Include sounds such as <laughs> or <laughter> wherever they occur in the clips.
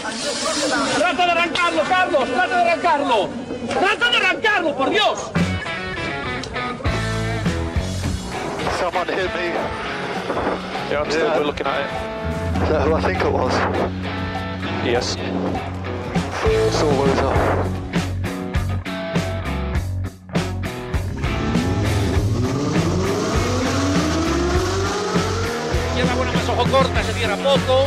¡Trata de arrancarlo, Carlos! ¡Trata de arrancarlo! ¡Trata de arrancarlo, por Dios! Someone hit me. Yeah, I'm still Yeah. looking at it. Is that who I think it was? Yes. Sore loser. Buena más ojo corta, se cierra poco.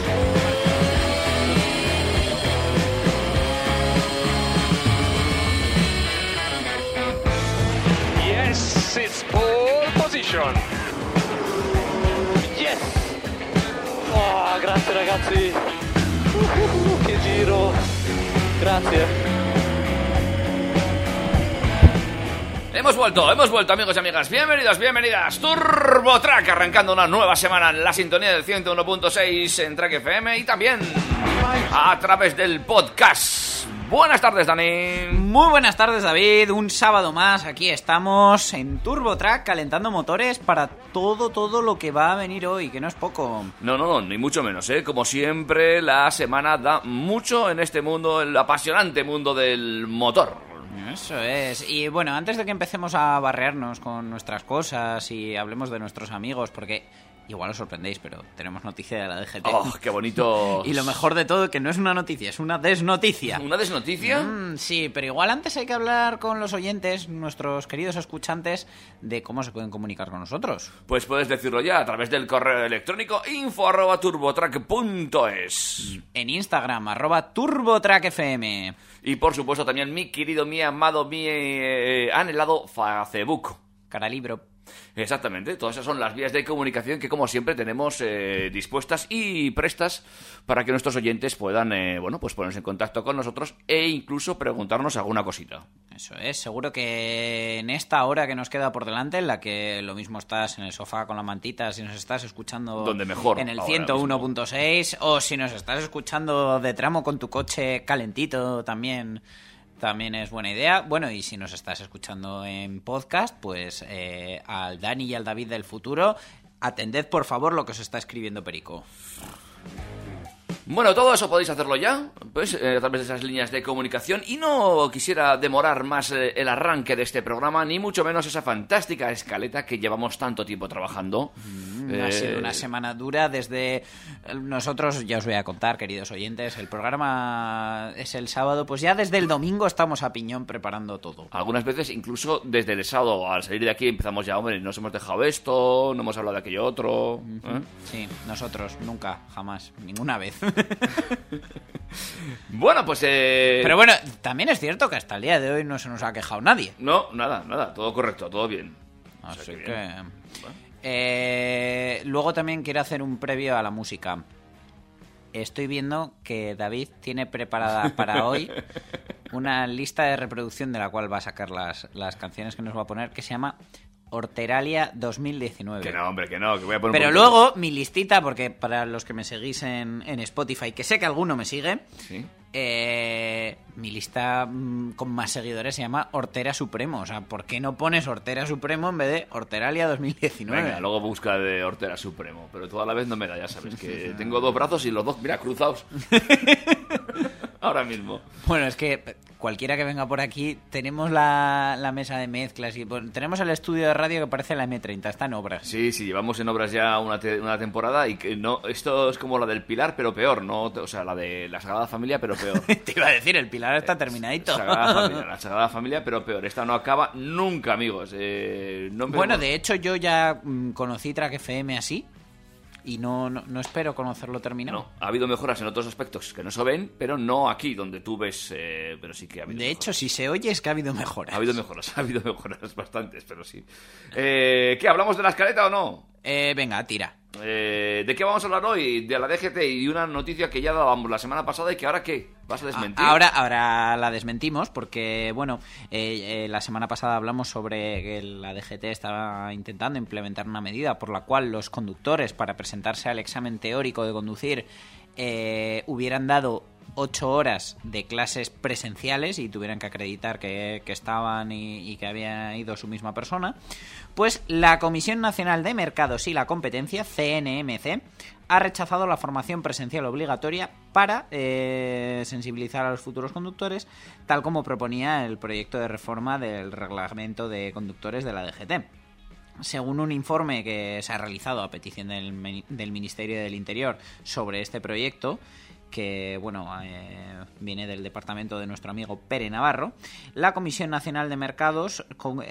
Yes! Oh, grazie ragazzi. Uh, che giro. Grazie. Hemos vuelto, hemos vuelto amigos y amigas. Bienvenidos, bienvenidas. Turbo Track arrancando una nueva semana en la sintonía del 101.6 en Track FM y también a través del podcast. Buenas tardes, Dani. Muy buenas tardes, David. Un sábado más. Aquí estamos en Turbo Track calentando motores para todo, todo lo que va a venir hoy, que no es poco. No, no, no, ni mucho menos, ¿eh? Como siempre, la semana da mucho en este mundo, el apasionante mundo del motor. Eso es. Y bueno, antes de que empecemos a barrearnos con nuestras cosas y hablemos de nuestros amigos, porque igual os sorprendéis, pero tenemos noticia de la DGT. ¡Oh, qué bonito! <laughs> Y lo mejor de todo, que no es una noticia, es una desnoticia. ¿Una desnoticia? Mm, sí, pero igual antes hay que hablar con los oyentes, nuestros queridos escuchantes, de cómo se pueden comunicar con nosotros. Pues puedes decirlo ya a través del correo electrónico info arroba turbotrack.es. En Instagram, arroba TurboTrackFM. Y por supuesto también mi querido, mi amado, mi eh, anhelado Facebook. Cara libro. Exactamente, todas esas son las vías de comunicación que como siempre tenemos eh, dispuestas y prestas para que nuestros oyentes puedan, eh, bueno, pues ponerse en contacto con nosotros e incluso preguntarnos alguna cosita. Eso es, seguro que en esta hora que nos queda por delante, en la que lo mismo estás en el sofá con la mantita, si nos estás escuchando Donde mejor, en el ahora 101.6 o si nos estás escuchando de tramo con tu coche calentito también. También es buena idea. Bueno, y si nos estás escuchando en podcast, pues eh, al Dani y al David del futuro, atended por favor lo que os está escribiendo Perico. Bueno, todo eso podéis hacerlo ya, pues eh, a través de esas líneas de comunicación. Y no quisiera demorar más eh, el arranque de este programa, ni mucho menos esa fantástica escaleta que llevamos tanto tiempo trabajando. Ha Eh, sido una semana dura desde eh, nosotros, ya os voy a contar, queridos oyentes, el programa es el sábado, pues ya desde el domingo estamos a piñón preparando todo. Algunas veces, incluso desde el sábado, al salir de aquí, empezamos ya, hombre, nos hemos dejado esto, no hemos hablado de aquello otro. Sí, nosotros, nunca, jamás, ninguna vez. <laughs> <laughs> Bueno, pues... Eh... Pero bueno, también es cierto que hasta el día de hoy no se nos ha quejado nadie. No, nada, nada, todo correcto, todo bien. O sea Así que. Eh, luego también quiero hacer un previo a la música. Estoy viendo que David tiene preparada para <laughs> hoy una lista de reproducción de la cual va a sacar las, las canciones que nos va a poner, que se llama Horteralia 2019. Que no, hombre, que no, que voy a poner... Pero un luego mi listita, porque para los que me seguís en, en Spotify, que sé que alguno me sigue, Sí. eh, mi lista mm, con más seguidores se llama Hortera Supremo. O sea, ¿por qué no pones Hortera Supremo en vez de Horteralia 2019? Venga, luego busca de Hortera Supremo, pero toda la vez no me da, ya sabes, que <laughs> tengo dos brazos y los dos, mira, cruzados. <laughs> Ahora mismo. Bueno, es que cualquiera que venga por aquí, tenemos la, la mesa de mezclas y tenemos el estudio de radio que parece la M30, está en obras. Sí, sí, llevamos en obras ya una, te- una temporada y que no, esto es como la del Pilar, pero peor, no, o sea, la de la Sagrada Familia, pero peor. <laughs> Te iba a decir, el pilar está terminadito. Sagrada <laughs> Familia, la Sagrada Familia, pero peor. Esta no acaba nunca, amigos. Eh, no Bueno, de hecho yo ya mm, conocí Track FM así y no, no, no espero conocerlo terminado. No, ha habido mejoras en otros aspectos que no se ven, pero no aquí, donde tú ves, eh, pero sí que ha habido De mejoras. hecho, si se oye es que ha habido mejoras. Ha habido mejoras, <laughs> ha habido mejoras bastantes, pero sí. Eh, ¿Qué, hablamos de la escaleta o no? Eh, venga, tira. Eh, ¿De qué vamos a hablar hoy? De la DGT y una noticia que ya dábamos la semana pasada y que ahora qué? ¿Vas a desmentir? Ahora, ahora la desmentimos porque, bueno, eh, eh, la semana pasada hablamos sobre que la DGT estaba intentando implementar una medida por la cual los conductores, para presentarse al examen teórico de conducir, eh, hubieran dado ocho horas de clases presenciales y tuvieran que acreditar que, estaban y, que había ido su misma persona, pues la Comisión Nacional de Mercados y la Competencia, CNMC, ha rechazado la formación presencial obligatoria para eh, sensibilizar a los futuros conductores, tal como proponía el proyecto de reforma del reglamento de conductores de la DGT. Según un informe que se ha realizado a petición del Ministerio del Interior sobre este proyecto, que bueno eh, viene del departamento de nuestro amigo Pere Navarro, la Comisión Nacional de Mercados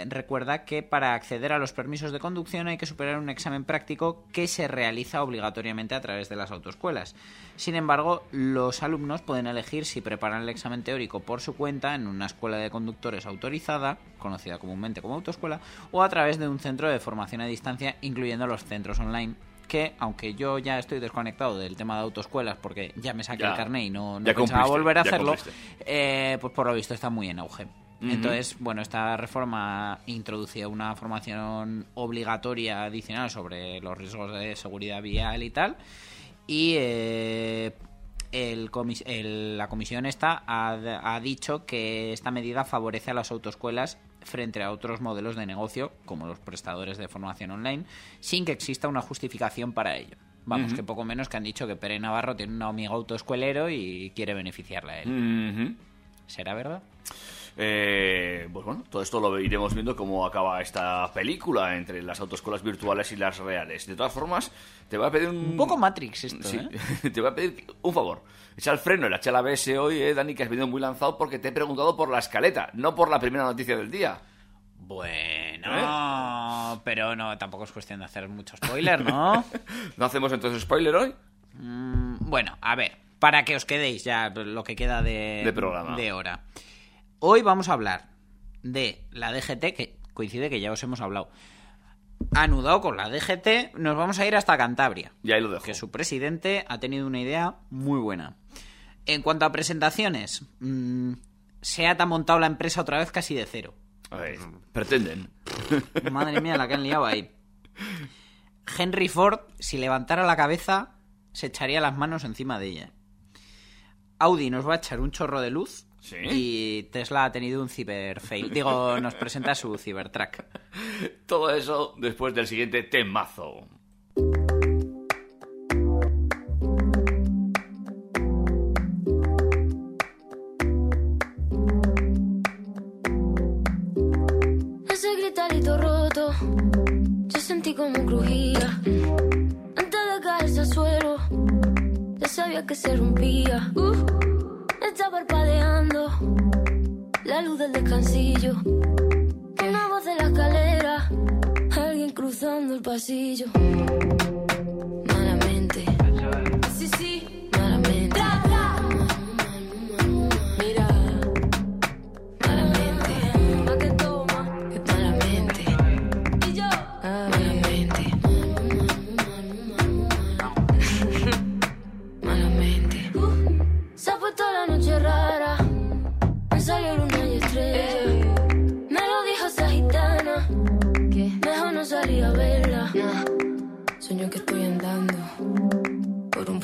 recuerda que para acceder a los permisos de conducción hay que superar un examen práctico que se realiza obligatoriamente a través de las autoescuelas. Sin embargo, los alumnos pueden elegir si preparan el examen teórico por su cuenta en una escuela de conductores autorizada, conocida comúnmente como autoescuela, o a través de un centro de formación a distancia, incluyendo los centros online que, aunque yo ya estoy desconectado del tema de autoescuelas porque ya me saqué Ya. el carnet y no, no pensaba volver a hacerlo, eh, pues por lo visto está muy en auge. Entonces, bueno, esta reforma introducía una formación obligatoria adicional sobre los riesgos de seguridad vial y tal. Y eh, el comis- el- la comisión esta ha, ha dicho que esta medida favorece a las autoescuelas frente a otros modelos de negocio, como los prestadores de formación online, sin que exista una justificación para ello. Vamos, que poco menos que han dicho que Pere Navarro tiene un amigo autoescuelero y quiere beneficiarle a él. ¿Será verdad? Eh, pues bueno, todo esto lo iremos viendo cómo acaba esta película entre las autoescuelas virtuales y las reales. De todas formas, te voy a pedir un... Un poco Matrix esto, Sí, ¿eh? <laughs> te voy a pedir un favor. Echa el freno, el echa la ABS hoy, eh, Dani, que has venido muy lanzado porque te he preguntado por la escaleta, no por la primera noticia del día. Bueno, pero no, tampoco es cuestión de hacer mucho spoiler, ¿no? <laughs> ¿No hacemos entonces spoiler hoy? Mm, bueno, a ver, para que os quedéis ya lo que queda de, De programa. de hora. Hoy vamos a hablar de la DGT, que coincide que ya os hemos hablado. Anudado con la DGT, nos vamos a ir hasta Cantabria. Y ahí lo dejo. Que su presidente ha tenido una idea muy buena. En cuanto a presentaciones, mm, SEAT ha montado la empresa otra vez casi de cero. A ver, pretenden. <laughs> Madre mía, la que han liado ahí. Henry Ford, si levantara la cabeza, se echaría las manos encima de ella. Audi nos va a echar un chorro de luz. ¿Sí? Y Tesla ha tenido un ciberfail. Digo, nos presenta su Cybertruck. <laughs> Todo eso después del siguiente temazo. Ese gritarito roto, yo sentí como crujía. Antes de caerse al suelo, ya sabía que se rompía. Uh, parpadeando la luz del descansillo. Una voz de la escalera, alguien cruzando el pasillo. Malamente, sí, sí, malamente.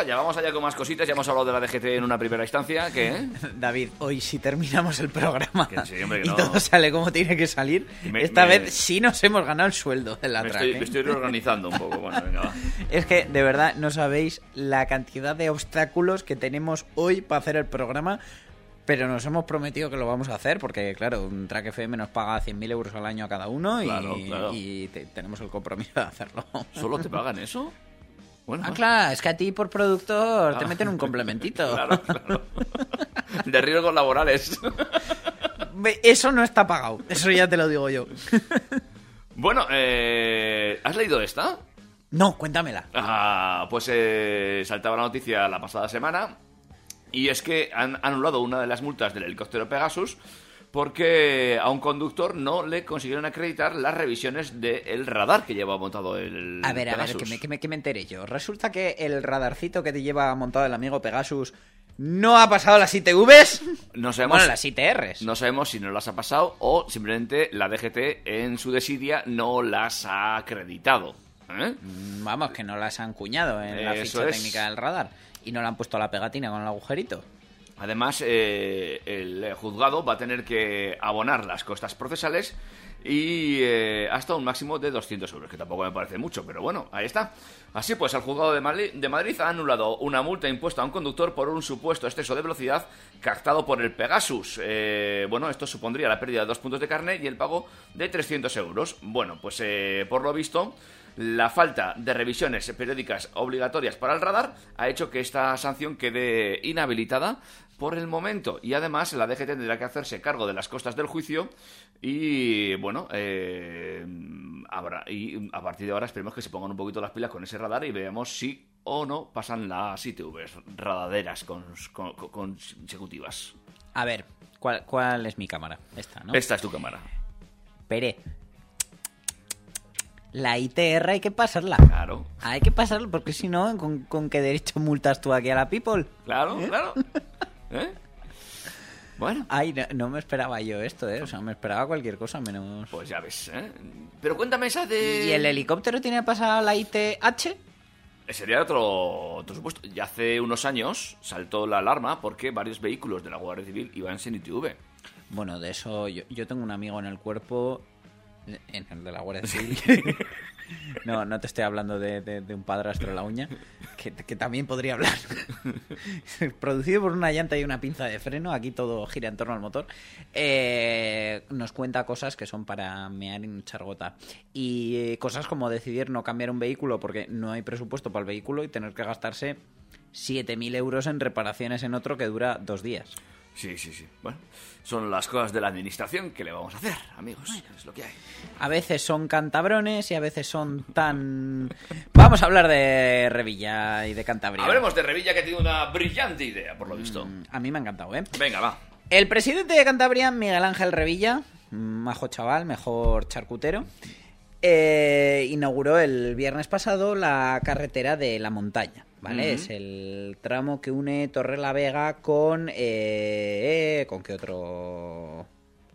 Allá, vamos allá con más cositas. Ya hemos hablado de la DGT en una primera instancia. ¿Qué? <laughs> David, hoy si terminamos el programa Que sí, hombre, que y no. todo sale como tiene que salir, Me- esta me- vez sí nos hemos ganado el sueldo de la Me track. estoy, ¿eh? me estoy reorganizando un poco. Bueno, venga, va. <laughs> Es que de verdad no sabéis la cantidad de obstáculos que tenemos hoy para hacer el programa. Pero nos hemos prometido que lo vamos a hacer porque, claro, un Track FM nos paga 100.000 euros al año a cada uno y, Claro, claro. y te- tenemos el compromiso de hacerlo. ¿Solo te <laughs> pagan eso? Bueno, Ah, claro, es que a ti por productor te meten un complementito. <laughs> claro, claro. De riesgos laborales. <laughs> Eso no está pagado, eso ya te lo digo yo. <laughs> Bueno, eh, ¿has leído esta? No, cuéntamela. Ah, pues eh, saltaba la noticia la pasada semana y es que han anulado una de las multas del helicóptero Pegasus porque a un conductor no le consiguieron acreditar las revisiones del radar que lleva montado el A ver, a ver, que me, que, me, que me enteré yo. Resulta que el radarcito que te lleva montado el amigo Pegasus no ha pasado las ITVs. No sabemos, Bueno, las ITRs. no sabemos si no las ha pasado o simplemente la DGT en su desidia no las ha acreditado. ¿eh? Mm, Vamos, que no las han cuñado en la ficha es. técnica del radar. Y no le han puesto la pegatina con el agujerito. Además, eh, el juzgado va a tener que abonar las costas procesales y eh, hasta un máximo de 200 euros, que tampoco me parece mucho, pero bueno, ahí está. Así pues, el juzgado de Madrid, de Madrid ha anulado una multa impuesta a un conductor por un supuesto exceso de velocidad captado por el Pegasus. Eh, bueno, esto supondría la pérdida de dos puntos de carne y el pago de 300 euros. Bueno, pues eh, por lo visto, la falta de revisiones periódicas obligatorias para el radar ha hecho que esta sanción quede inhabilitada por el momento y además la DGT tendrá que hacerse cargo de las costas del juicio y bueno eh, habrá y a partir de ahora esperemos que se pongan un poquito las pilas con ese radar y veamos si o no pasan las ITVs radaderas con- con- con- consecutivas. A ver, ¿cuál, cuál es mi cámara? Esta, ¿no? Esta es tu cámara. Pere. La ITR hay que pasarla. Claro, Hay que pasarla porque si no, ¿con, con qué derecho multas tú aquí a la people? claro, claro. <laughs> ¿Eh? Bueno, Ay, no, no me esperaba yo esto, ¿eh? O sea, me esperaba cualquier cosa menos... pues ya ves. ¿eh? Pero cuéntame esa de... ¿Y el helicóptero tiene pasada la ITH? Sería otro, otro supuesto. Ya hace unos años saltó la alarma porque varios vehículos de la Guardia Civil iban sin ITV. Bueno, de eso yo, yo tengo un amigo en el cuerpo, en el de la Guardia <laughs> Civil. <laughs> no, no te estoy hablando de, un padrastro de la uña, que, que también podría hablar. <laughs> Producido por una llanta y una pinza de freno, aquí todo gira en torno al motor. Eh, nos cuenta cosas que son para mear en chargota. Y eh, cosas como decidir no cambiar un vehículo porque no hay presupuesto para el vehículo y tener que gastarse 7.000 euros en reparaciones en otro que dura dos días. Sí, sí, sí. Bueno, son las cosas de la administración que le vamos a hacer, amigos. Es lo que hay. A veces son cantabrones y a veces son tan... Vamos a hablar de Revilla y de Cantabria. Hablemos de Revilla que tiene una brillante idea, por lo visto. Mm, A mí me ha encantado, ¿eh? Venga, va. El presidente de Cantabria, Miguel Ángel Revilla, majo chaval, mejor charcutero, eh, inauguró el viernes pasado la carretera de la montaña. ¿Vale? Es el tramo que une Torre la Vega con. eh, ¿Con qué otro.?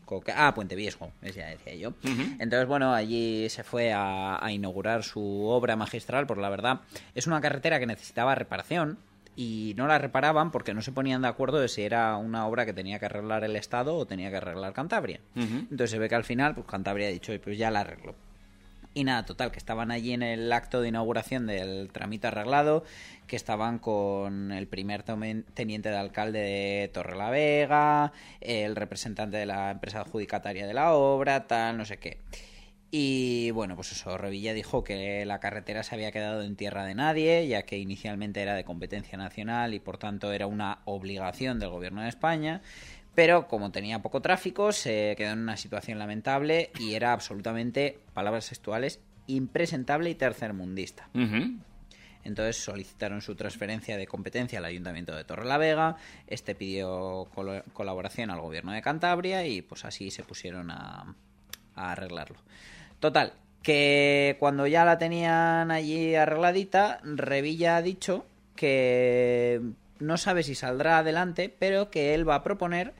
con ah, Puente Viejo, ya decía yo. Entonces, bueno, allí se fue a, a inaugurar su obra magistral, por la verdad. Es una carretera que necesitaba reparación y no la reparaban porque no se ponían de acuerdo de si era una obra que tenía que arreglar el Estado o tenía que arreglar Cantabria. Entonces se ve que al final, pues Cantabria ha dicho, "Oye, pues ya la arreglo. Y nada, total, que estaban allí en el acto de inauguración del tramito arreglado, que estaban con el primer teniente de alcalde de Torrelavega, el representante de la empresa adjudicataria de la obra, tal, no sé qué. Y bueno, pues eso, Revilla dijo que la carretera se había quedado en tierra de nadie, ya que inicialmente era de competencia nacional y por tanto era una obligación del gobierno de España. Pero como tenía poco tráfico, se quedó en una situación lamentable y era absolutamente, palabras textuales, impresentable y tercermundista. Entonces solicitaron su transferencia de competencia al Ayuntamiento de Torrelavega, este pidió colaboración al Gobierno de Cantabria y pues así se pusieron a, a arreglarlo. Total, que cuando ya la tenían allí arregladita, Revilla ha dicho que no sabe si saldrá adelante, pero que él va a proponer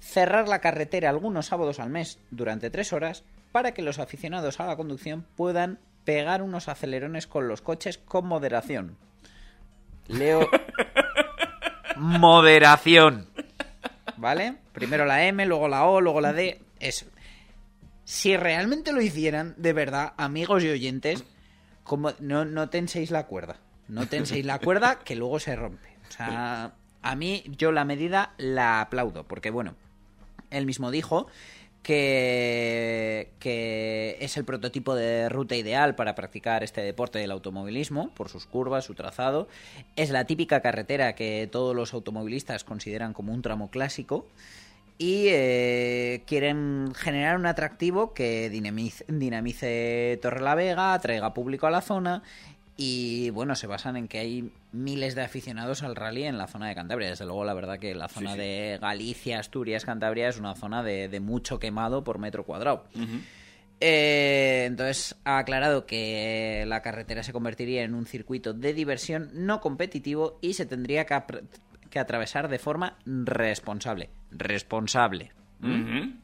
cerrar la carretera algunos sábados al mes durante tres horas para que los aficionados a la conducción puedan pegar unos acelerones con los coches con moderación. Leo <laughs> moderación. ¿Vale? Primero la M, luego la O, luego la D. Eso. Si realmente lo hicieran, de verdad, amigos y oyentes, como no, no tenséis la cuerda. No tenséis la cuerda que luego se rompe. O sea, a mí yo la medida la aplaudo, porque bueno, él mismo dijo que, que es el prototipo de ruta ideal para practicar este deporte del automovilismo, por sus curvas, su trazado. Es la típica carretera que todos los automovilistas consideran como un tramo clásico. Y eh, quieren generar un atractivo que dinamice, dinamice Torrelavega, atraiga público a la zona y bueno, se basan en que hay miles de aficionados al rally en la zona de Cantabria. Desde luego, la verdad que la zona de Galicia, Asturias, Cantabria es una zona de, de mucho quemado por metro cuadrado. Eh, entonces ha aclarado que la carretera se convertiría en un circuito de diversión no competitivo y se tendría que, que atravesar de forma responsable. Responsable. Ujú.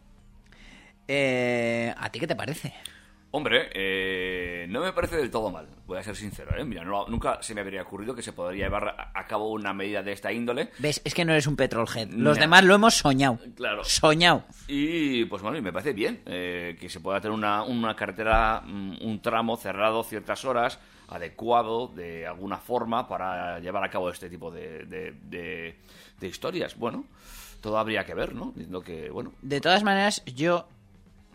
Eh, ¿A ti qué te parece? Hombre, eh, no me parece del todo mal, voy a ser sincero. ¿eh? Mira, no- nunca se me habría ocurrido que se podría llevar a, cabo una medida de esta índole. ¿Ves? Es que no eres un petrolhead. Los demás lo hemos soñado. Claro. Soñado. Y pues bueno, y me parece bien eh, que se pueda tener una, una carretera, mm, un tramo cerrado ciertas horas, adecuado de alguna forma para llevar a cabo este tipo de, de, de- de historias. Bueno, todo habría que ver, ¿no? Diciendo que, bueno, De todas maneras, yo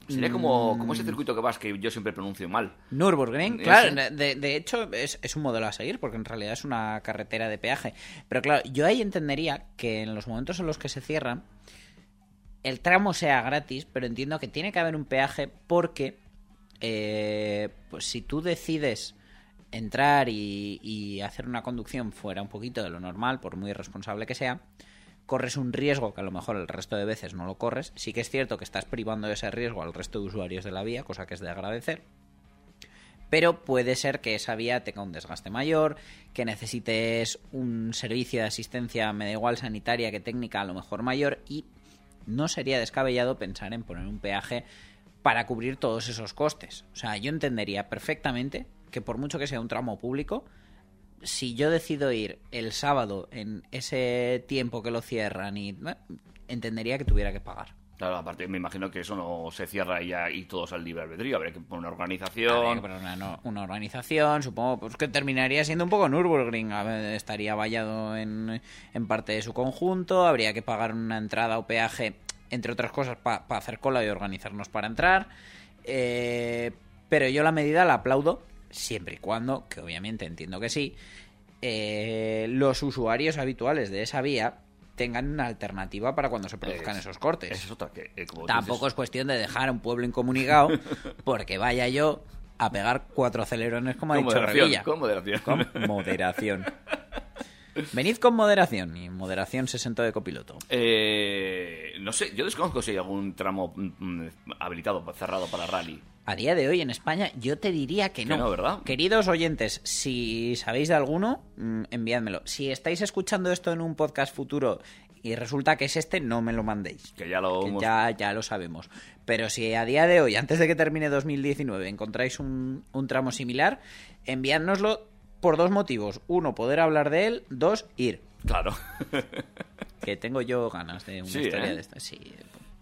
sería como, como ese circuito que vas que yo siempre pronuncio mal. Nürburgring, Sí. claro, de, de hecho es, es un modelo a seguir porque en realidad es una carretera de peaje. Pero claro, yo ahí entendería que en los momentos en los que se cierran, el tramo sea gratis, pero entiendo que tiene que haber un peaje porque, eh, pues si tú decides entrar y, y hacer una conducción fuera un poquito de lo normal, por muy irresponsable que sea, corres un riesgo que a lo mejor el resto de veces no lo corres. Sí que es cierto que estás privando de ese riesgo al resto de usuarios de la vía, cosa que es de agradecer. Pero puede ser que esa vía tenga un desgaste mayor, que necesites un servicio de asistencia, me da igual sanitaria que técnica, a lo mejor mayor, y no sería descabellado pensar en poner un peaje para cubrir todos esos costes. O sea, yo entendería perfectamente que por mucho que sea un tramo público, si yo decido ir el sábado en ese tiempo que lo cierran y entendería que tuviera que pagar. Claro, aparte me imagino que eso no se cierra y ya y todos al libre albedrío. Habría que poner una Habría organización. que poner una, no- una organización, supongo pues que terminaría siendo un poco Nürburgring, estaría vallado en, en parte de su conjunto, habría que pagar una entrada o peaje, entre otras cosas, para hacer cola y organizarnos para entrar. Eh, pero yo la medida la aplaudo, siempre y cuando, que obviamente entiendo que sí, eh, los usuarios habituales de esa vía tengan una alternativa para cuando se produzcan Es- esos cortes. Esa es otra que, eh, Tampoco dices, es cuestión de dejar a un pueblo incomunicado <laughs> porque vaya yo a pegar cuatro acelerones como ha con dicho moderación, Revilla. con moderación. Con moderación. <laughs> Venid con moderación y moderación 60 de copiloto. Eh, no sé, yo desconozco si hay algún tramo mm, mm, habilitado, cerrado para rally. A día de hoy en España yo te diría que Que no. ¿verdad? Queridos oyentes, si sabéis de alguno, mm, enviádmelo. Si estáis escuchando esto en un podcast futuro y resulta que es este, no me lo mandéis. Que ya lo hemos- ya, ya lo sabemos. Pero si a día de hoy, antes de que termine 2019, encontráis un, un tramo similar, enviádnoslo por dos motivos. Uno, poder hablar de él. Dos, ir. Claro. Que tengo yo ganas de una Sí, historia ¿eh? de esta. Sí.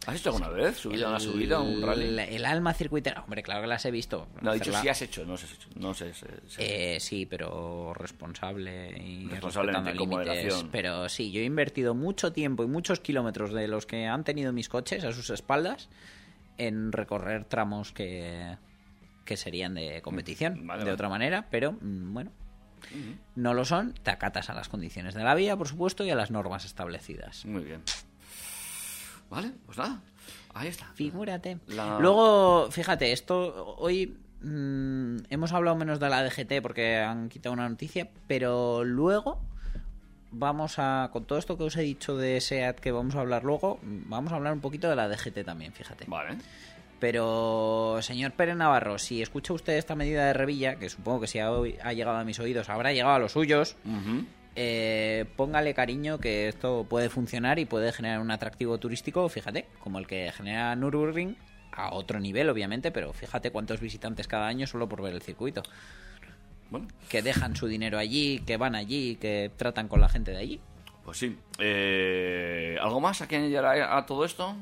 ¿Has hecho alguna vez? ¿Subida una subida, un rally? El, el alma circuitera. Hombre, claro que las he visto. No, he dicho Hacerla- si has hecho, no sé, hecho, no sé. sé- sé. Eh, sí, pero responsable y Responsablemente, con límites. moderación. Pero sí, yo he invertido mucho tiempo y muchos kilómetros de los que han tenido mis coches a sus espaldas en recorrer tramos que, que serían de competición, Vale, de vale. otra manera, pero mm, bueno, no lo son. Te acatas a las condiciones de la vía, por supuesto, y a las normas establecidas. Muy bien. Vale, pues nada. Ahí está. Figúrate. La- Luego, fíjate, esto hoy mm, hemos hablado menos de la DGT porque han quitado una noticia, pero luego vamos a, con todo esto que os he dicho de SEAT que vamos a hablar luego, vamos a hablar un poquito de la DGT también, fíjate. Vale. Pero, señor Pérez Navarro, si escucha usted esta medida de revilla, que supongo que si ha, llegado a mis oídos, habrá llegado a los suyos, eh, póngale cariño que esto puede funcionar y puede generar un atractivo turístico, fíjate, como el que genera Nürburgring, a otro nivel obviamente, pero fíjate cuántos visitantes cada año solo por ver el circuito. Bueno, Que dejan su dinero allí, que van allí, que tratan con la gente de allí. pues sí. Eh, ¿Algo más a que añadir a todo esto?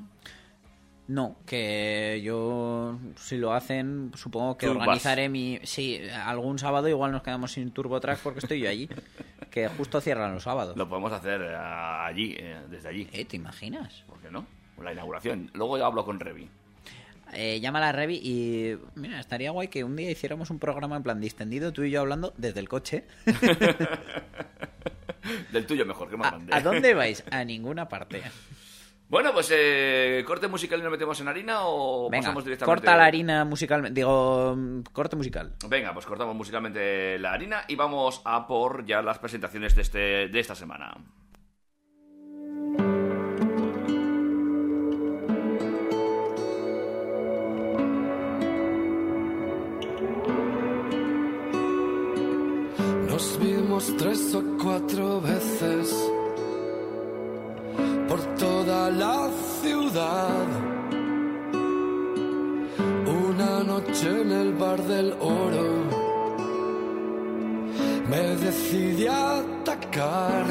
No, que yo, si lo hacen, supongo que organizaré mi... Sí, algún sábado igual nos quedamos sin Turbo Track porque estoy yo allí, <laughs> que justo cierran los sábados. Lo podemos hacer eh, allí, eh, desde allí. Eh, ¿te imaginas? ¿Por qué no? La inauguración. Luego ya hablo con Revi. Eh, llama a la Revi y mira, estaría guay que un día hiciéramos un programa en plan distendido, tú y yo hablando desde el coche. <laughs> Del tuyo mejor, que más ¿A, grande. a dónde vais? A ninguna parte. <laughs> Bueno, pues eh, corte musical y nos metemos en harina o Venga, pasamos directamente. corta la harina musical, digo, mm, corte musical. Venga, pues cortamos musicalmente la harina y vamos a por ya las presentaciones de, este, de esta semana. Nos vimos tres o cuatro veces por la ciudad. Una noche en el bar del oro me decidí a atacar.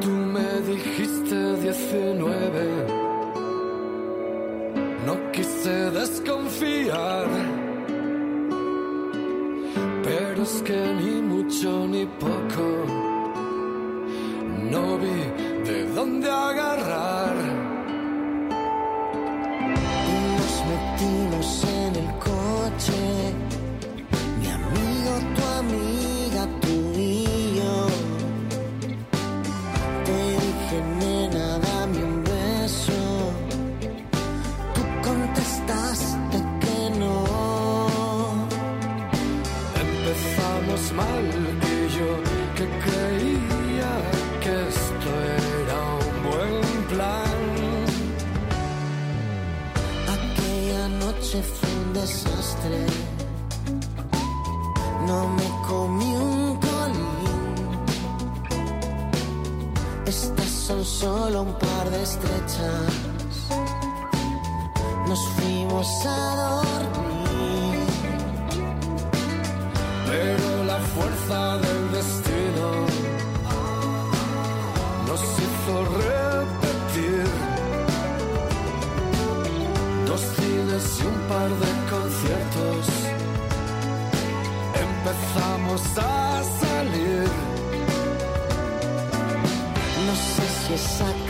Tú me dijiste 19, no quise desconfiar. Pero es que ni mucho ni poco dónde agarrar. Sé si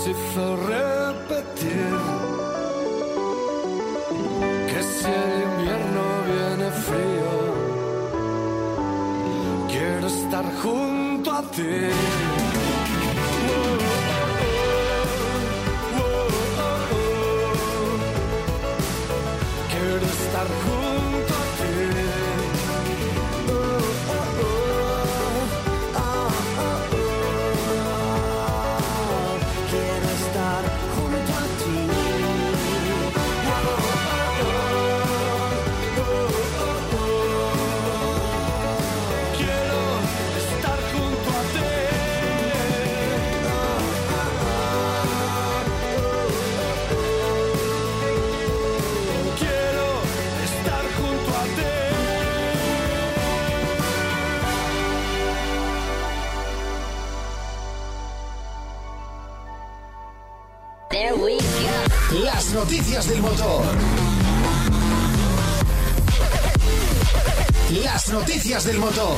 nos hizo repetir que si el invierno viene frío, quiero estar junto a ti. Estar Las noticias del motor. Las noticias del motor.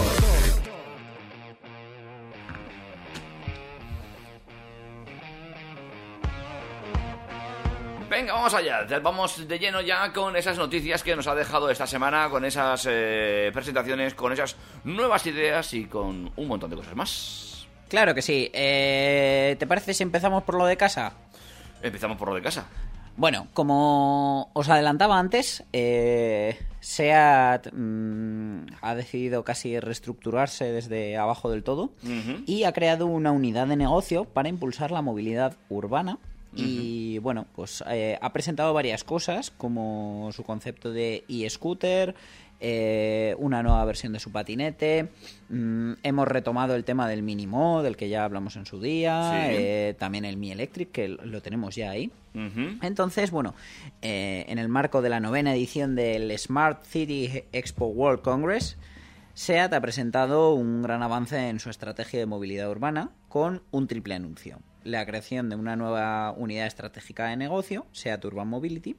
Venga, vamos allá. Vamos de lleno ya con esas noticias que nos ha dejado esta semana, con esas eh, presentaciones, con esas nuevas ideas y con un montón de cosas más. Claro que sí. Eh, ¿Te parece si empezamos por lo de casa? Empezamos por lo de casa. Bueno, como os adelantaba antes, eh, SEAT mm, ha decidido casi reestructurarse desde abajo del todo y ha creado una unidad de negocio para impulsar la movilidad urbana. Y bueno, pues eh, ha presentado varias cosas, como su concepto de e-scooter, eh, una nueva versión de su patinete. mm, hemos retomado el tema del Minimo, del que ya hablamos en su día. Sí. eh, también el Mi Electric, que lo tenemos ya ahí. Entonces, bueno, eh, en el marco de la novena edición del Smart City Expo World Congress, SEAT ha presentado un gran avance en su estrategia de movilidad urbana con un triple anuncio. La creación de una nueva unidad estratégica de negocio, SEAT Urban Mobility,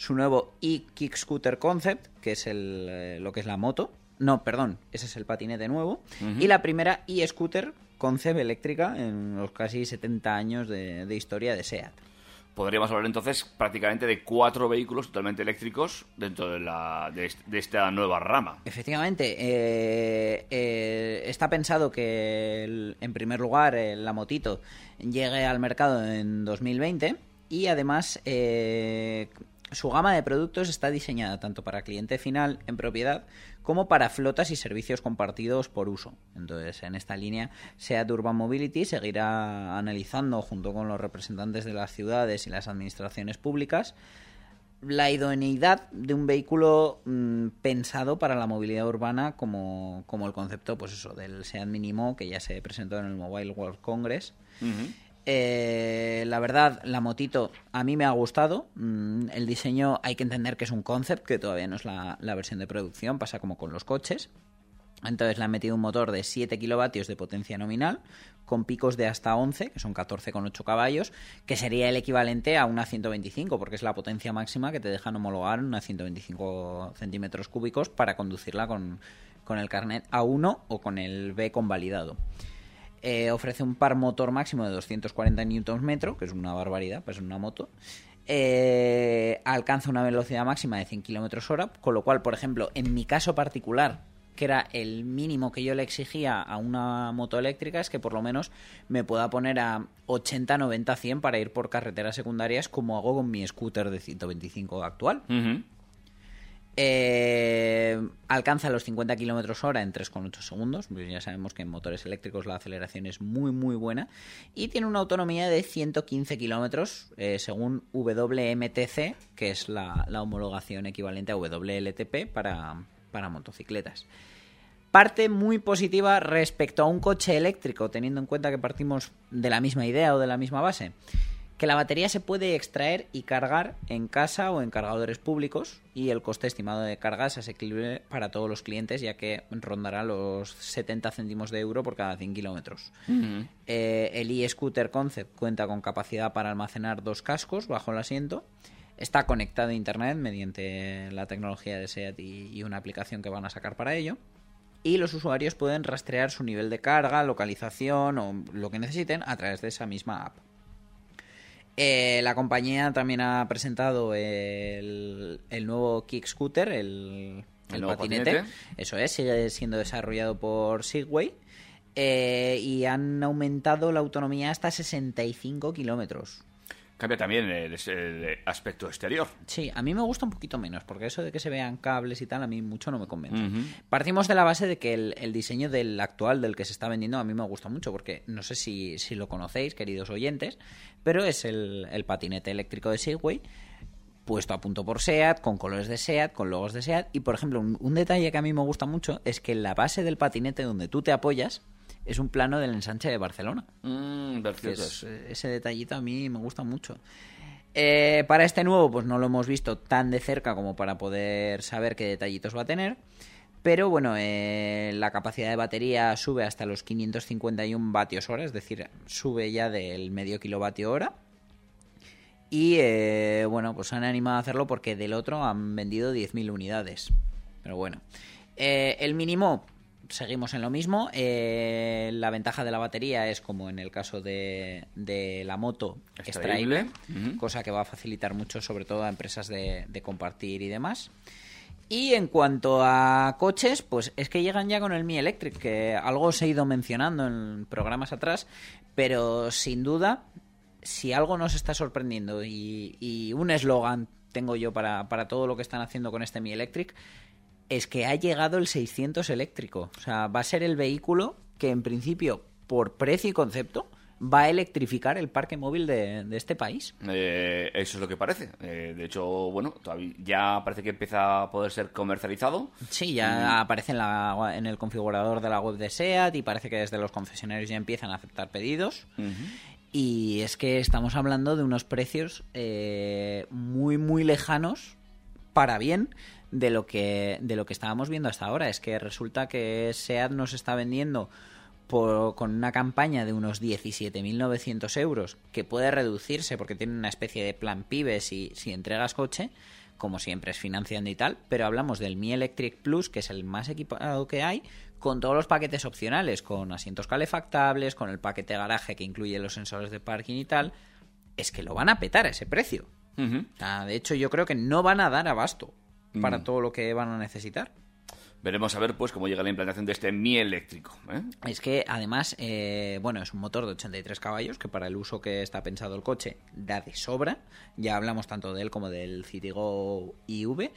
su nuevo e-Kick Scooter Concept, que es el, eh, lo que es la moto, no, perdón, ese es el patinete nuevo, y la primera e-Scooter Concept eléctrica en los casi 70 años de- de historia de SEAT. Podríamos hablar entonces prácticamente de cuatro vehículos totalmente eléctricos dentro de, la, de, est- de esta nueva rama. Efectivamente, eh, eh, está pensado que el- en primer lugar la motito llegue al mercado en 2020 y además eh, su gama de productos está diseñada tanto para cliente final en propiedad como para flotas y servicios compartidos por uso. Entonces, en esta línea, SEAT Urban Mobility seguirá analizando junto con los representantes de las ciudades y las administraciones públicas la idoneidad de un vehículo mm, pensado para la movilidad urbana como, como el concepto pues eso del Seat Minimo que ya se presentó en el Mobile World Congress Eh, la verdad la motito a mí me ha gustado Mm, el diseño hay que entender que es un concept que todavía no es la, versión de producción pasa como con los coches entonces le han metido un motor de 7 kilovatios de potencia nominal, con picos de hasta 11, que son 14,8 caballos, que sería el equivalente a una 125, porque es la potencia máxima que te dejan homologar una 125 centímetros cúbicos para conducirla con, con el carnet A1 o con el B convalidado. Eh, ofrece un par motor máximo de 240 Nm, que es una barbaridad, pues es una moto. Eh, alcanza una velocidad máxima de 100 km hora, con lo cual, por ejemplo, en mi caso particular, que era el mínimo que yo le exigía a una moto eléctrica, es que por lo menos me pueda poner a 80, 90, 100 para ir por carreteras secundarias como hago con mi scooter de 125 actual. Ujú. Eh, alcanza los 50 kilómetros hora en 3,8 segundos. Pues ya sabemos que en motores eléctricos la aceleración es muy, muy buena. Y tiene una autonomía de 115 kilómetros eh, según WMTC, que es la, la homologación equivalente a WLTP para, para motocicletas. Parte muy positiva respecto a un coche eléctrico, teniendo en cuenta que partimos de la misma idea o de la misma base que la batería se puede extraer y cargar en casa o en cargadores públicos y el coste estimado de carga es asequible para todos los clientes ya que rondará los 70 céntimos de euro por cada 100 kilómetros. Eh, el e-scooter Concept cuenta con capacidad para almacenar dos cascos bajo el asiento. Está conectado a Internet mediante la tecnología de SEAT y, y una aplicación que van a sacar para ello. Y los usuarios pueden rastrear su nivel de carga, localización o lo que necesiten a través de esa misma app. Eh, la compañía también ha presentado el, el nuevo Kick Scooter, el, El el nuevo patinete. patinete. Eso es, sigue siendo desarrollado por Segway. eh, y han aumentado la autonomía hasta 65 kilómetros. Cambia también el, el aspecto exterior. Sí, a mí me gusta un poquito menos, porque eso de que se vean cables y tal, a mí mucho no me convence. Partimos de la base de que el, el diseño del actual, del que se está vendiendo, a mí me gusta mucho, porque no sé si, si lo conocéis, queridos oyentes, pero es el, el patinete eléctrico de Segway, puesto a punto por SEAT, con colores de SEAT, con logos de SEAT, y por ejemplo, un, un detalle que a mí me gusta mucho es que la base del patinete donde tú te apoyas es un plano del ensanche de Barcelona. Mm, es- eh, ese detallito a mí me gusta mucho. Eh, para este nuevo, pues no lo hemos visto tan de cerca como para poder saber qué detallitos va a tener. Pero bueno, eh, la capacidad de batería sube hasta los 551 vatios hora, es decir, sube ya del medio kilovatio hora. Y eh, bueno, pues han animado a hacerlo porque del otro han vendido 10.000 unidades. Pero bueno. El mínimo, seguimos en lo mismo. Eh, la ventaja de la batería es como en el caso de, de la moto, Extraíble. cosa que va a facilitar mucho, sobre todo a empresas de, de compartir y demás. Y en cuanto a coches, pues es que llegan ya con el Mi Electric, que algo os he ido mencionando en programas atrás, pero sin duda, si algo nos está sorprendiendo y, y un eslogan tengo yo para, para todo lo que están haciendo con este Mi Electric, es que ha llegado el 600 eléctrico. O sea, va a ser el vehículo que en principio, por precio y concepto, va a electrificar el parque móvil de, de este país. Eh, eso es lo que parece. Eh, de hecho, bueno, todavía ya parece que empieza a poder ser comercializado. Sí, ya aparece en, la, en el configurador de la web de SEAT y parece que desde los concesionarios ya empiezan a aceptar pedidos. Y es que estamos hablando de unos precios eh, muy, muy lejanos, para bien, de lo, que, de lo que estábamos viendo hasta ahora. Es que resulta que SEAT nos está vendiendo por- con una campaña de unos 17.900 euros, que puede reducirse porque tiene una especie de plan PIBE si, si entregas coche, como siempre es financiando y tal, pero hablamos del Mi Electric Plus, que es el más equipado que hay, con todos los paquetes opcionales, con asientos calefactables, con el paquete garaje que incluye los sensores de parking y tal, es que lo van a petar a ese precio. Sea, de hecho, yo creo que no van a dar abasto para Mm. todo lo que van a necesitar. Veremos a ver pues cómo llega la implantación de este Mi eléctrico. ¿eh? Es que además, eh, bueno, es un motor de 83 caballos que para el uso que está pensado el coche da de sobra. Ya hablamos tanto de él como del Citigo IV.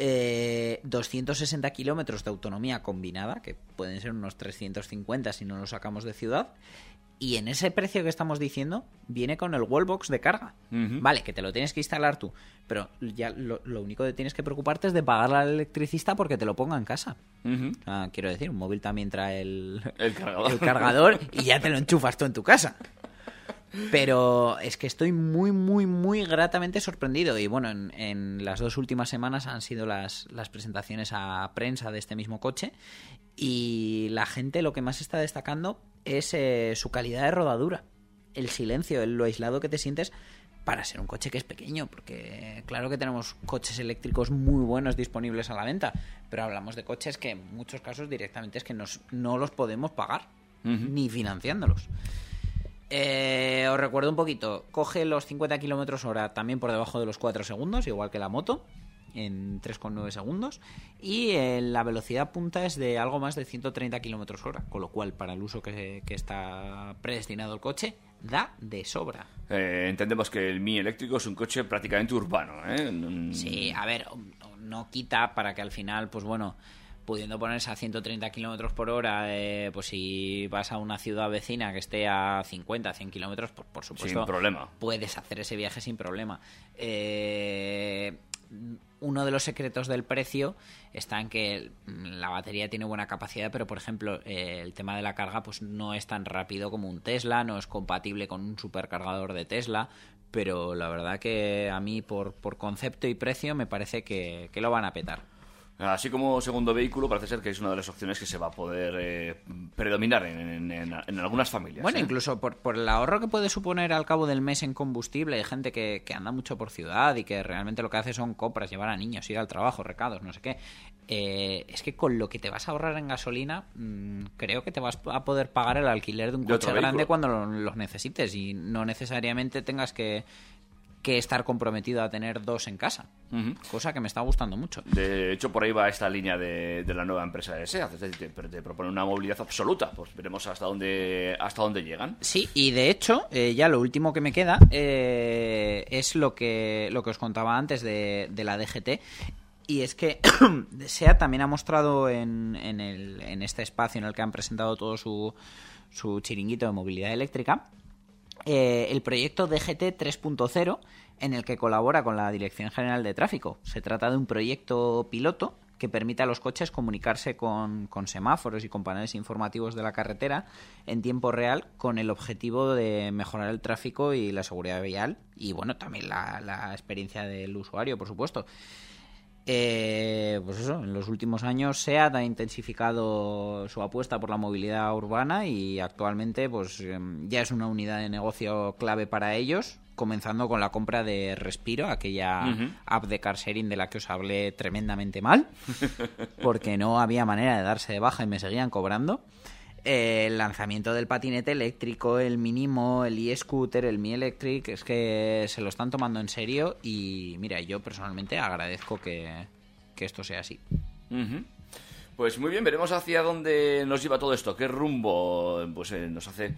Eh, 260 kilómetros de autonomía combinada, que pueden ser unos 350 si no lo sacamos de ciudad. Y en ese precio que estamos diciendo, viene con el wallbox de carga. Vale, que te lo tienes que instalar tú. Pero ya lo, lo único que tienes que preocuparte es de pagarle al electricista porque te lo ponga en casa. Quiero decir, un móvil también trae el, El cargador. el cargador y ya te lo enchufas tú en tu casa. Pero es que estoy muy, muy, muy gratamente sorprendido. Y bueno, en, en las dos últimas semanas han sido las, las presentaciones a prensa de este mismo coche. Y la gente lo que más está destacando es eh, su calidad de rodadura. El silencio, el- lo aislado que te sientes para ser un coche que es pequeño. Porque claro que tenemos coches eléctricos muy buenos disponibles a la venta. Pero hablamos de coches que en muchos casos directamente es que nos- no los podemos pagar. Ni financiándolos. Eh, os recuerdo un poquito, coge los 50 kilómetros hora también por debajo de los 4 segundos, igual que la moto, en 3,9 segundos. Y eh, la velocidad punta es de algo más de 130 kilómetros hora, con lo cual, para el uso que, que está predestinado el coche, da de sobra. Eh, entendemos que el Mi eléctrico es un coche prácticamente urbano. ¿eh? Mm, Sí, a ver, no quita para que al final, pues bueno, pudiendo ponerse a 130 kilómetros por hora, eh, pues si vas a una ciudad vecina que esté a 50, 100 kilómetros, pues por supuesto. Sin problema. Puedes hacer ese viaje sin problema. Eh, uno de los secretos del precio está en que la batería tiene buena capacidad, pero por ejemplo eh, el tema de la carga pues no es tan rápido como un Tesla, no es compatible con un supercargador de Tesla, pero la verdad que a mí por, por concepto y precio me parece que, que lo van a petar. Así como segundo vehículo, parece ser que es una de las opciones que se va a poder eh, predominar en, en- en- en algunas familias. Bueno, ¿eh? incluso por, por el ahorro que puede suponer al cabo del mes en combustible, hay gente que, que anda mucho por ciudad y que realmente lo que hace son compras, llevar a niños, ir al trabajo, recados, no sé qué. Eh, es que con lo que te vas a ahorrar en gasolina, mm, creo que te vas a poder pagar el alquiler de un De coche grande cuando lo- los necesites y no necesariamente tengas que, que estar comprometido a tener dos en casa. Cosa que me está gustando mucho. De hecho, por ahí va esta línea de, de la nueva empresa de SEAT. es decir, Te, te propone una movilidad absoluta. Pues veremos hasta dónde, hasta dónde llegan. Sí, y de hecho, eh, ya lo último que me queda eh, es lo que, lo que os contaba antes de, de la DGT. Y es que <coughs> SEAT también ha mostrado en, en, el- en este espacio en el que han presentado todo su, su chiringuito de movilidad eléctrica eh, el proyecto DGT 3.0 en el que colabora con la Dirección General de Tráfico. Se trata de un proyecto piloto que permite a los coches comunicarse con, semáforos y con paneles informativos de la carretera en tiempo real con el objetivo de mejorar el tráfico y la seguridad vial y bueno, también la experiencia del usuario, por supuesto. Eh, pues eso, en los últimos años SEAT ha intensificado su apuesta por la movilidad urbana y actualmente pues em, ya es una unidad de negocio clave para ellos, comenzando con la compra de Respiro, aquella app de car sharing de la que os hablé tremendamente mal, <laughs> porque no había manera de darse de baja y me seguían cobrando. El lanzamiento del patinete eléctrico, el Minimo, el e-scooter, el Mi Electric, es que se lo están tomando en serio y mira, yo personalmente agradezco que, que esto sea así. Pues muy bien, veremos hacia dónde nos lleva todo esto, qué rumbo pues, eh, nos hace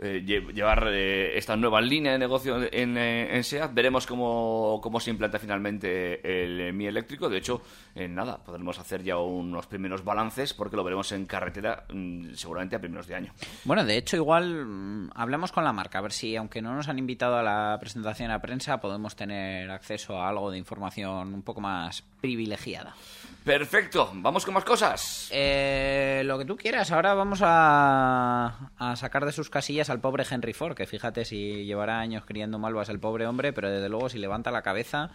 llevar eh, esta nueva línea de negocio en, eh, en SEAT. Veremos cómo, cómo se implanta finalmente el eh, Mi eléctrico. De hecho, en nada, podremos hacer ya unos primeros balances porque lo veremos en carretera mm, seguramente a primeros de año. Bueno, de hecho, igual mm, hablamos con la marca, a ver si, aunque no nos han invitado a la presentación a prensa, podemos tener acceso a algo de información un poco más privilegiada. Perfecto, vamos con más cosas. Eh, lo que tú quieras, ahora vamos a, a sacar de sus casillas al pobre Henry Ford, que fíjate si llevará años criando malvas el pobre hombre, pero desde luego si levanta la cabeza...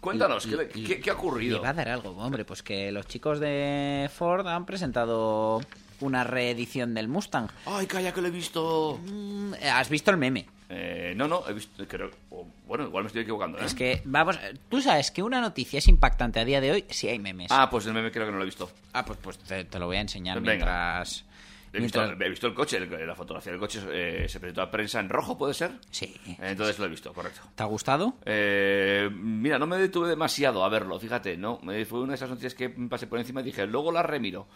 Cuéntanos, ¿qué, qué- qué ha ocurrido? Le va a dar algo, hombre, pues que los chicos de Ford han presentado una reedición del Mustang. Ay, calla, que lo he visto. Mm, ¿Has visto el meme? Eh, no, no, he visto, creo, o- bueno, igual me estoy equivocando. ¿eh? Es que, vamos, tú sabes que una noticia es impactante a día de hoy si hay memes. Ah, pues el meme creo que no lo he visto. Ah, pues, pues te, te lo voy a enseñar Venga. mientras... He visto, mientras- he visto el coche, el- la fotografía del coche eh, se presentó a prensa en rojo, ¿puede ser? Sí. Entonces lo he visto, correcto. ¿Te ha gustado? Eh, mira, no me detuve demasiado a verlo, fíjate, no, me- fue una de esas noticias que pasé por encima y dije, luego la remiro.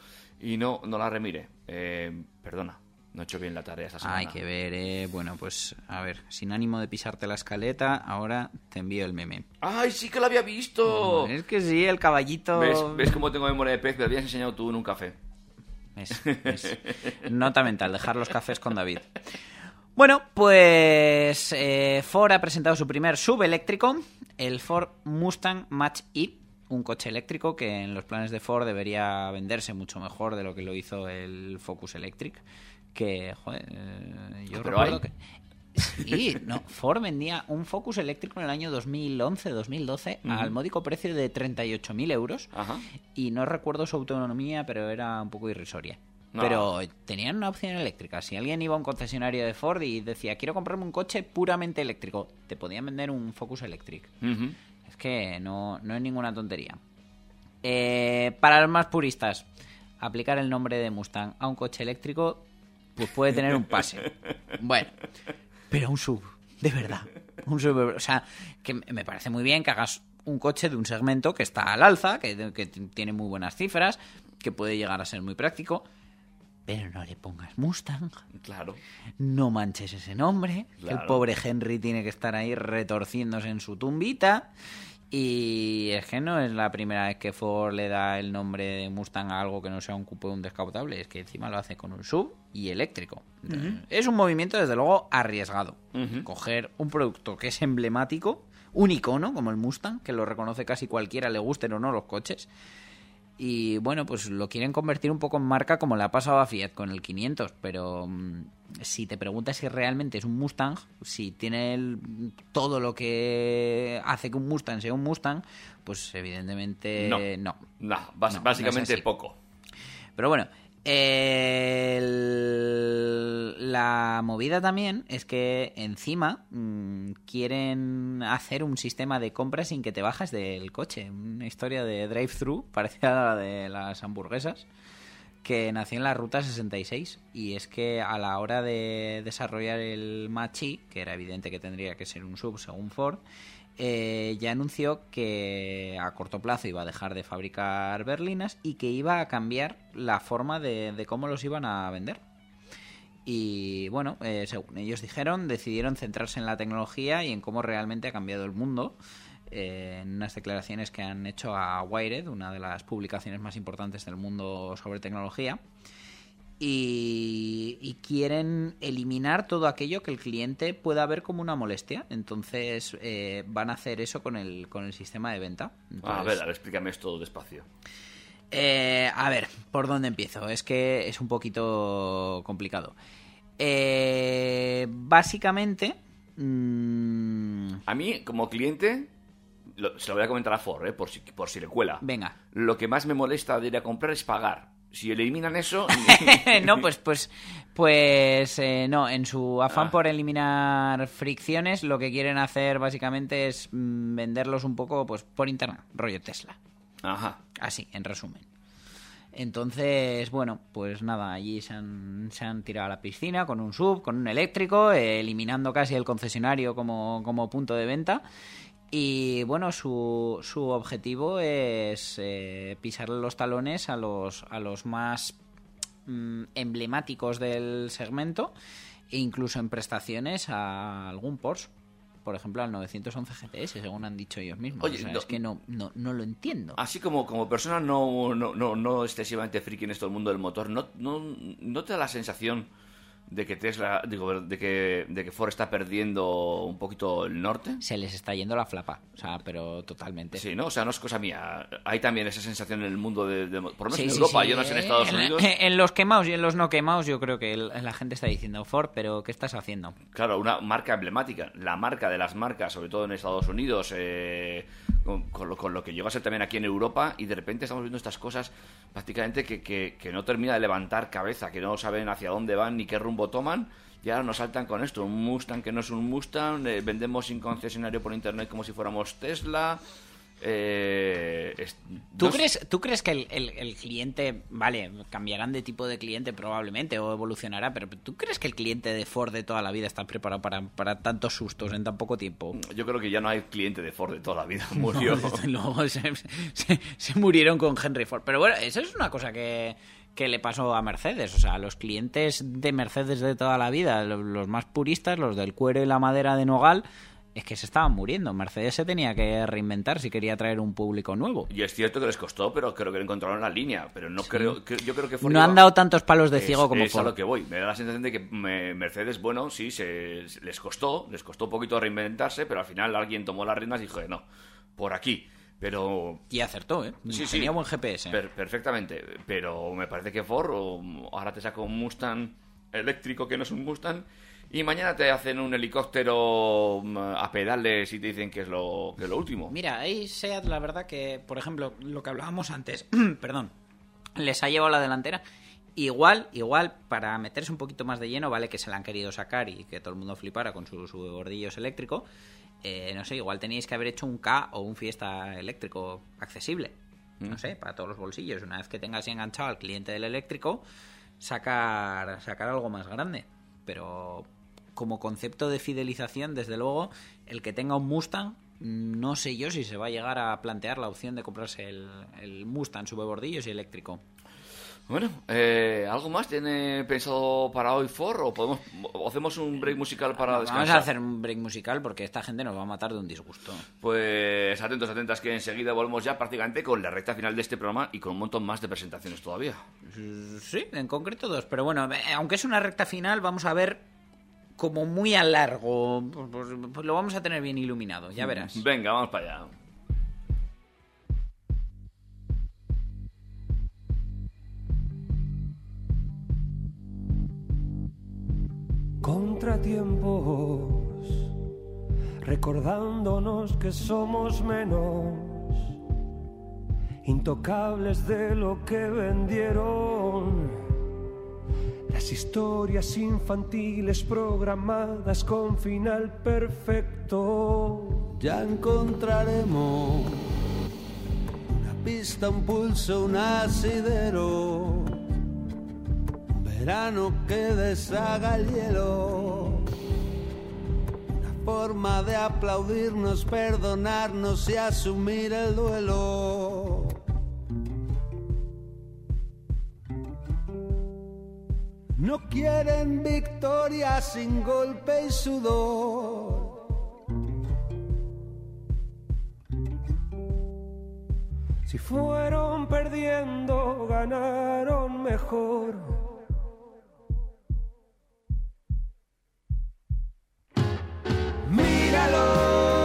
Y no, no la remire. Eh, perdona, no he hecho bien la tarea esta semana. Hay que ver, eh. Bueno, pues a ver, sin ánimo de pisarte la escaleta, ahora te envío el meme. ¡Ay, sí que lo había visto! Es que sí, el caballito... ¿Ves, ¿Ves cómo tengo memoria de pez? Me lo habías enseñado tú en un café. Es- es Nota mental, dejar los cafés con David. Bueno, pues eh, Ford ha presentado su primer subeléctrico, el Ford Mustang Mach E, un coche eléctrico que en los planes de Ford debería venderse mucho mejor de lo que lo hizo el Focus Electric, que, joder, eh, yo Pero recuerdo hay. que... Sí, no, Ford vendía un Focus eléctrico en el año 2011-2012 Ujú. al módico precio de 38.000 euros Ajá. y no recuerdo su autonomía, pero era un poco irrisoria. No. Pero tenían una opción eléctrica. Si alguien iba a un concesionario de Ford y decía, quiero comprarme un coche puramente eléctrico, te podían vender un Focus Electric. Es que no, no es ninguna tontería. Eh, para los más puristas, aplicar el nombre de Mustang a un coche eléctrico, pues puede tener un pase. <laughs> Bueno, pero un sub, de verdad. Un sub, o sea, que me parece muy bien que hagas un coche de un segmento que está al alza, que, que tiene muy buenas cifras, que puede llegar a ser muy práctico, pero no le pongas Mustang. Claro. No manches ese nombre. que el pobre Henry tiene que estar ahí retorciéndose en su tumbita. Y es que no es la primera vez que Ford le da el nombre de Mustang a algo que no sea un cupé o un descapotable. Es que encima lo hace con un sub y eléctrico. Es un movimiento, desde luego, arriesgado. Coger un producto que es emblemático, un icono como el Mustang, que lo reconoce casi cualquiera, le gusten o no los coches, Y bueno, pues lo quieren convertir un poco en marca como le ha pasado a Fiat con el 500. Pero mm, si te preguntas si realmente es un Mustang, si tiene el- todo lo que hace que un Mustang sea un Mustang, pues evidentemente No. no. No, No, básicamente poco. Pero bueno, la movida también es que encima mm, quieren hacer un sistema de compra sin que te bajes del coche. Una historia de drive-thru <laughs> parecida a la de las hamburguesas que nació en la ruta 66 y es que a la hora de desarrollar el Machi, que era evidente que tendría que ser un sub según Ford, eh, ya anunció que a corto plazo iba a dejar de fabricar berlinas y que iba a cambiar la forma de, cómo los iban a vender. Y bueno, eh, según ellos dijeron, decidieron centrarse en la tecnología y en cómo realmente ha cambiado el mundo. eh, en unas declaraciones que han hecho a Wired, una de las publicaciones más importantes del mundo sobre tecnología. Y, y quieren eliminar todo aquello que el cliente pueda ver como una molestia. Entonces eh, van a hacer eso con el, con el sistema de venta. a Entonces, ver, a ver, explícame esto despacio. eh, a ver, ¿por dónde empiezo? Es que es un poquito complicado. Eh, básicamente, mm, A mí, como cliente, lo- se lo voy a comentar a Ford, ¿eh? por, si, por si le cuela. venga. Lo que más me molesta de ir a comprar es pagar. Si eliminan eso... <laughs> no, pues, pues, pues, eh, no. En su afán Ah. por eliminar fricciones, lo que quieren hacer básicamente es mm, venderlos un poco, pues, por internet, rollo Tesla. Ajá. Así, en resumen. Entonces, bueno, pues nada, allí se han, se han tirado a la piscina con un sub, con un eléctrico, eh, eliminando casi el concesionario como, como punto de venta. Y bueno, su, su objetivo es eh, pisarle los talones a los, a los más mm, emblemáticos del segmento e incluso en prestaciones a algún Porsche. Por ejemplo, al 911 GTS, según han dicho ellos mismos. Oye, O sea, no- es que no, no, no lo entiendo. Así como, como persona no, no, no, no excesivamente friki en esto del mundo del motor, ¿no, no, no te da la sensación de que Tesla, digo, de que, de que Ford está perdiendo un poquito el norte? se les está yendo la flapa. O sea, pero totalmente. Sí, ¿no? O sea, no es cosa mía. Hay también esa sensación en el mundo de... de- por lo menos Sí, en sí, Europa, sí. yo no sé en Estados En- Unidos. En los quemados y en los no quemados, yo creo que la gente está diciendo Ford, pero ¿qué estás haciendo? Claro, una marca emblemática, la marca de las marcas, sobre todo en Estados Unidos, eh, con, con lo, con lo que llega a ser también aquí en Europa, y de repente estamos viendo estas cosas prácticamente que, que- que no termina de levantar cabeza, que no saben hacia dónde van ni qué rumbo toman, y ahora nos saltan con esto, un Mustang que no es un Mustang, eh, vendemos sin concesionario por internet como si fuéramos Tesla. eh, es- ¿Tú crees, ¿Tú crees que el, el- el cliente, vale, cambiarán de tipo de cliente probablemente o evolucionará, pero ¿tú crees que el cliente de Ford de toda la vida está preparado para, para tantos sustos en tan poco tiempo? Yo creo que ya no hay cliente de Ford de toda la vida, <laughs> murió. Desde luego <laughs> se, se- se murieron con Henry Ford. Pero bueno, eso es una cosa que, que le pasó a Mercedes. O sea, los clientes de Mercedes de toda la vida, lo- los más puristas, los del cuero y la madera de nogal, es que se estaban muriendo. Mercedes se tenía que reinventar si quería atraer un público nuevo. Y es cierto que les costó, pero creo que encontraron la línea. Pero no creo, que- yo creo que Ford No iba- han dado tantos palos de ciego es, como es a lo que voy. Me da la sensación de que me- Mercedes, bueno, sí, se, se- les costó, les costó un poquito reinventarse, pero al final alguien tomó las riendas y dijo, no, por aquí. Pero Y acertó, ¿eh? Sí, sí. Tenía buen GPS. Per- perfectamente. Pero me parece que Ford o- ahora te saca un Mustang eléctrico que no es un Mustang y mañana te hacen un helicóptero mm, a pedales y te dicen que es lo, que es lo último. Mira, ahí SEAT, la verdad que, por ejemplo, lo que hablábamos antes, <clears throat> perdón, les ha llevado la delantera. Igual, igual, para meterse un poquito más de lleno, vale que se la han querido sacar y que todo el mundo flipara con su, su gordillos eléctrico. Eh, no sé, igual teníais que haber hecho un K o un Fiesta eléctrico accesible. No sé, para todos los bolsillos. Una vez que tengas enganchado al cliente del eléctrico, sacar, sacar algo más grande. Pero como concepto de fidelización, desde luego, el que tenga un Mustang, no sé yo si se va a llegar a plantear la opción de comprarse el, el Mustang subebordillos y eléctrico. Bueno, eh, ¿algo más tiene pensado para hoy Ford o, podemos, o hacemos un break musical para descansar? Vamos a hacer un break musical porque esta gente nos va a matar de un disgusto. Pues atentos, atentas, que enseguida volvemos ya prácticamente con la recta final de este programa y con un montón más de presentaciones todavía. Sí, en concreto dos. Pero bueno, eh, aunque es una recta final, vamos a ver como muy a largo. Pues, pues- pues lo vamos a tener bien iluminado, ya verás. Venga, vamos para allá. Contratiempos, recordándonos que somos menos, intocables de lo que vendieron. Las historias infantiles programadas con final perfecto. Ya encontraremos una pista, un pulso, un asidero. Verano que deshaga el hielo. Una forma de aplaudirnos, perdonarnos y asumir el duelo. No quieren victoria sin golpe y sudor. Si fueron perdiendo, ganaron mejor. Hello.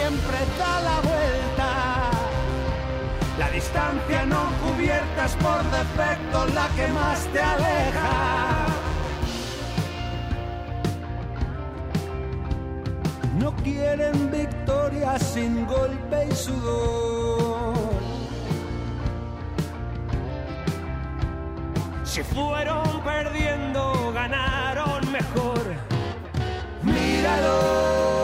Siempre da la vuelta. La distancia no cubierta es por defecto la que más te aleja. No quieren victoria sin golpe y sudor. Si fueron perdiendo, ganaron mejor. Míralos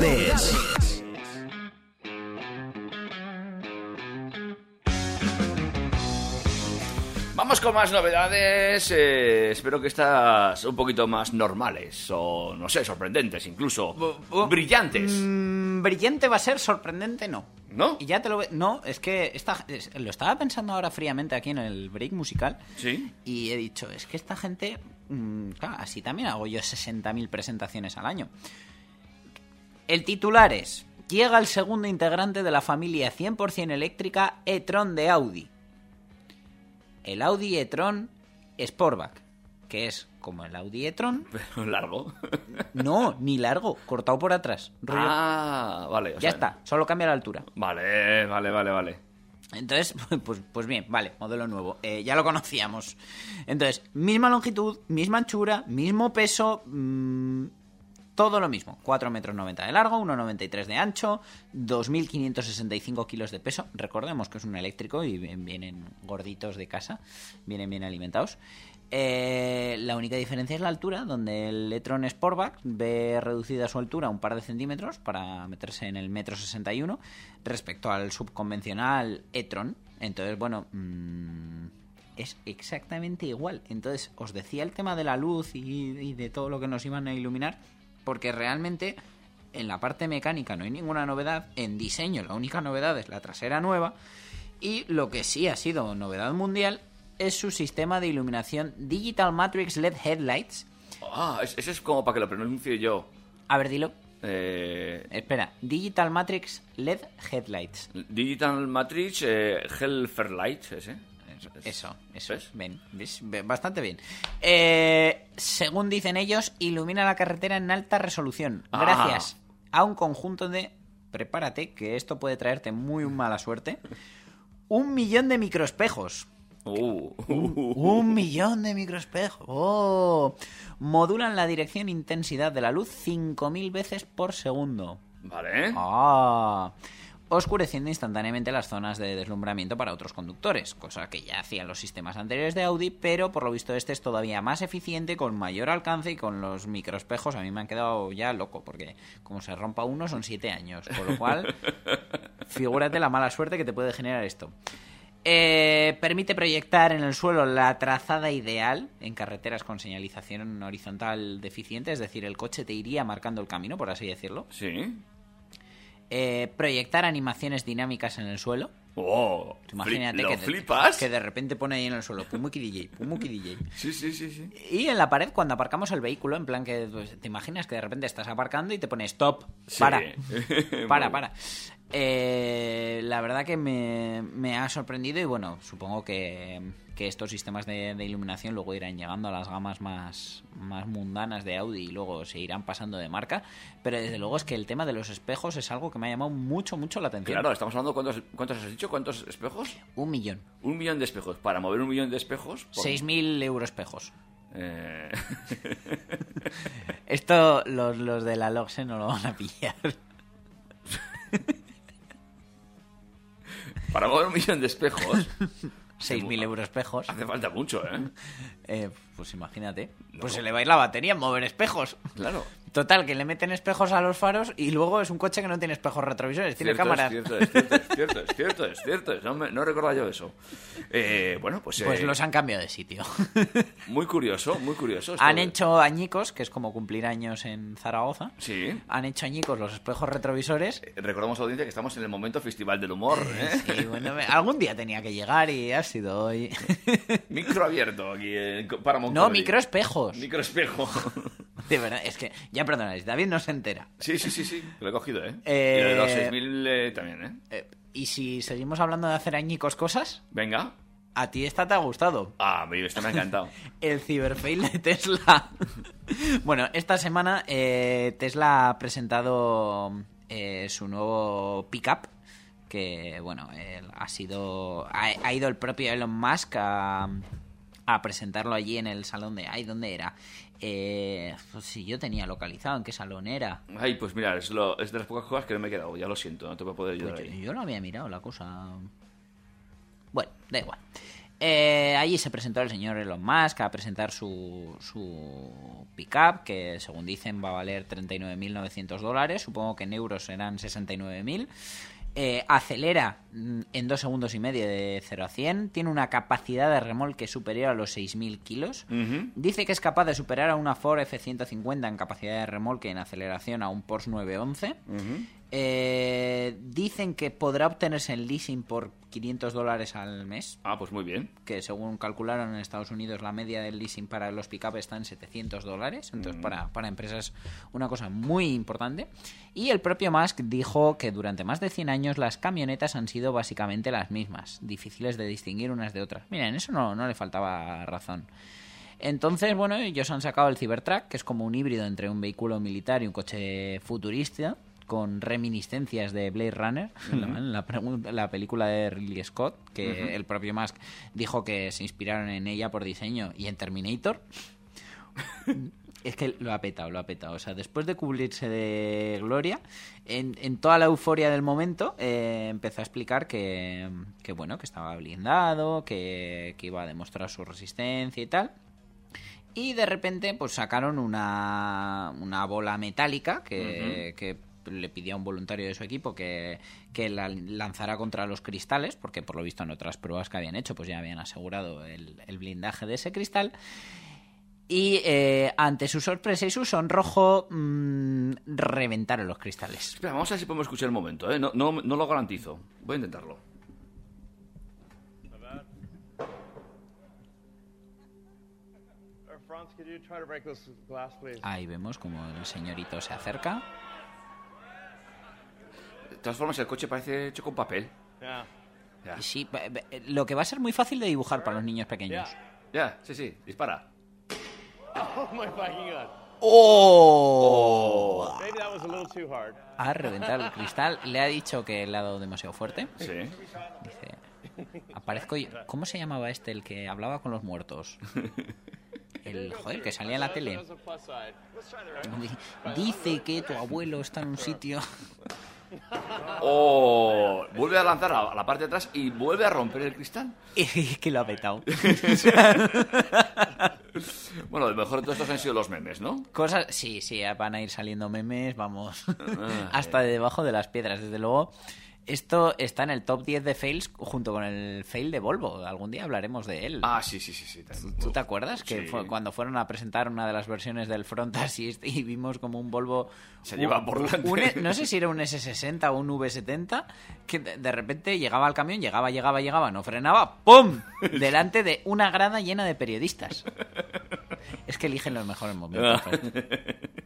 Novedades. Vamos con más novedades. eh, espero que estas un poquito más normales o, no sé, sorprendentes incluso. Brillantes. Mm, brillante va a ser, sorprendente no. ¿No? Y ya te lo ve- No, es que esta, es- lo estaba pensando ahora fríamente aquí en el break musical. Sí. Y he dicho, es que esta gente. mm, claro, así también hago yo 60.000 presentaciones al año. El titular es: Llega el segundo integrante de la familia 100% eléctrica e-tron de Audi. El Audi e-tron Sportback. que es como el Audi e-tron. <laughs> Pero largo. <laughs> No, ni largo, cortado por atrás. Rollo- Ah, vale. o ya sea, está, solo cambia la altura. Vale, vale, vale, vale. Entonces, <laughs> pues, pues bien, vale, modelo nuevo. Eh, ya lo conocíamos. Entonces, misma longitud, misma anchura, mismo peso, mm, todo lo mismo. 4 metros 90 de largo, 1,93 de ancho, 2.565 kilos de peso. Recordemos que es un eléctrico y vienen gorditos de casa, vienen bien alimentados. Eh, la única diferencia es la altura, donde el e-tron Sportback ve reducida su altura un par de centímetros para meterse en el metro 61 respecto al subconvencional e-tron. Entonces, bueno, mm, es exactamente igual. Entonces, os decía el tema de la luz y de todo lo que nos iban a iluminar, porque realmente en la parte mecánica no hay ninguna novedad. En diseño, la única novedad es la trasera nueva. Y lo que sí ha sido novedad mundial es su sistema de iluminación Digital Matrix LED Headlights. Ah, es- ese es como para que lo pronuncie yo. A ver, dilo. Eh, Espera, Digital Matrix LED Headlights. Digital Matrix eh, Hellfer Light, ese. Eso, eso. ¿Ves? Ven, ¿ves? Ve- bastante bien. Eh, según dicen ellos, ilumina la carretera en alta resolución. Ah. Gracias a un conjunto de. Prepárate, que esto puede traerte muy mala suerte. Un millón de microespejos. Uh. Un millón de microespejos. ¡Oh! Modulan la dirección e intensidad de la luz 5.000 veces por segundo. Vale. Ah. Oscureciendo instantáneamente las zonas de deslumbramiento para otros conductores, cosa que ya hacían los sistemas anteriores de Audi, pero por lo visto este es todavía más eficiente, con mayor alcance y con los microespejos. A mí me han quedado ya loco, porque como se rompa uno son siete años, con lo cual, <laughs> figúrate la mala suerte que te puede generar esto. Eh, permite proyectar en el suelo la trazada ideal en carreteras con señalización horizontal deficiente, es decir, el coche te iría marcando el camino, por así decirlo. Sí. Eh, proyectar animaciones dinámicas en el suelo. Oh, Imagínate fli- ¿Lo que, de- flipas? que de repente pone ahí en el suelo Pumuki DJ, Pumuki DJ. <laughs> Sí, sí, sí, sí. Y en la pared, cuando aparcamos el vehículo, en plan que pues, te imaginas que de repente estás aparcando y te pone stop, <laughs> para, para, para. Eh, la verdad que me, me ha sorprendido y bueno, supongo que, que estos sistemas de, de iluminación luego irán llegando a las gamas más, más mundanas de Audi y luego se irán pasando de marca. Pero desde luego es que el tema de los espejos es algo que me ha llamado mucho, mucho la atención. Claro, estamos hablando, ¿cuántos, ¿cuántos has dicho? ¿Cuántos espejos? Un millón. Un millón de espejos. Para mover un millón de espejos... por- 6.000 euros espejos. Eh, <laughs> Esto los, los de la Logse no lo van a pillar. <laughs> para mover un millón de espejos... <laughs> 6.000 euros espejos. Hace falta mucho, ¿eh? <laughs> Eh, pues imagínate. Pues se le va a ir la batería en mover espejos. Claro. Total, que le meten espejos a los faros y luego es un coche que no tiene espejos retrovisores, tiene Cierto, cámaras. Es cierto, es cierto, es cierto, es cierto, es cierto. No, me- no recordaba yo eso. Eh, bueno, pues... Pues eh, los han cambiado de sitio. <laughs> Muy curioso, muy curioso. han hecho añicos, que es como cumplir años en Zaragoza. Sí. Han hecho añicos los espejos retrovisores. Recordamos a la audiencia que estamos en el momento festival del humor, ¿eh? Sí, bueno, <laughs> algún día tenía que llegar y ha sido hoy. Micro abierto aquí en Paramount No, microespejos. Microespejo. <laughs> De verdad, es que ya perdonáis, David no se entera. Sí, sí, sí, sí. Lo he cogido, ¿eh? Eh, Y lo de los 6.000 eh, también, ¿eh? Eh, y si seguimos hablando de hacer añicos cosas, Venga. a ti esta te ha gustado. Ah, este me ha encantado. <laughs> El ciberfail de Tesla. <laughs> bueno, esta semana eh, Tesla ha presentado su nuevo pickup. Que, bueno, ha sido. Ha, ha ido el propio Elon Musk a, a presentarlo allí en el salón de. Ay, ¿dónde era? Eh, pues si yo tenía localizado en qué salón era. Ay, pues mira, es, lo, es de las pocas cosas que no me he quedado. Ya lo siento, no te voy a poder ayudar Pues yo, ahí. yo no había mirado la cosa. Bueno, da igual. Eh, allí se presentó el señor Elon Musk a presentar su, su pickup, que según dicen va a valer 39.900 dólares. Supongo que en euros serán 69.000. Eh, acelera mm, en dos segundos y medio de 0 a 100. Tiene una capacidad de remolque superior a los 6.000 kilos. Dice que es capaz de superar a una Ford F-150 en capacidad de remolque en aceleración a un Porsche 911. Ujú. Eh, dicen que podrá obtenerse en leasing por 500 dólares al mes, Ah, pues muy bien. que según calcularon en Estados Unidos la media del leasing para los pick está en 700 dólares, entonces Mm. para, para empresas una cosa muy importante. Y el propio Musk dijo que durante más de 100 años las camionetas han sido básicamente las mismas, difíciles de distinguir unas de otras. Mira, en eso no, no le faltaba razón. Entonces, bueno, ellos han sacado el Cybertruck, que es como un híbrido entre un vehículo militar y un coche futurista, con reminiscencias de Blade Runner, la, la pregun- la película de Ridley Scott, que el propio Musk dijo que se inspiraron en ella por diseño y en Terminator. Es que lo ha petado, lo ha petado. O sea, después de cubrirse de gloria, en, en toda la euforia del momento, eh, empezó a explicar que, que, bueno, que estaba blindado, que, que iba a demostrar su resistencia y tal. Y de repente, pues sacaron una, una bola metálica que, que le pidió a un voluntario de su equipo que, que la lanzara contra los cristales, porque por lo visto en otras pruebas que habían hecho, pues ya habían asegurado el, el blindaje de ese cristal. Y eh, ante su sorpresa y su sonrojo, mm, reventaron los cristales. Espera, vamos a ver si podemos escuchar un momento, ¿eh? No, no, no lo garantizo. Voy a intentarlo. Ahí vemos como el señorito se acerca. De todas formas, el coche parece hecho con papel. Yeah. Ya. Y Sí, be- lo que va a ser muy fácil de dibujar para los niños pequeños. Ya, sí, sí, dispara. <laughs> Oh my fucking god. ¡Oh! Maybe that was a little too hard. Ha reventado el cristal. Le ha dicho que le ha dado demasiado fuerte. Sí. Dice, aparezco yo. ¿Cómo se llamaba este, el que hablaba con los muertos? <laughs> El, joder, que salía en la tele. Dice que tu abuelo está en un sitio. <laughs> O vuelve a lanzar a la parte de atrás y vuelve a romper el cristal. <laughs> Es que lo ha petado. <laughs> Bueno, lo mejor de todo esto han sido los memes, ¿no? Cosas, sí, sí, van a ir saliendo memes, vamos, <laughs> hasta de debajo de las piedras. Desde luego, esto está en el top 10 de fails junto con el fail de Volvo. Algún día hablaremos de él. Ah, sí, sí, sí. sí. ¿Tú te acuerdas que Sí. fue cuando fueron a presentar una de las versiones del Front Assist y vimos como un Volvo Se lleva por delante. no sé si era un S60 o un V70 que de de repente llegaba al camión, llegaba, llegaba, llegaba, no frenaba, ¡pum! <laughs> delante de una grada llena de periodistas. Es que eligen los mejores momentos. <laughs>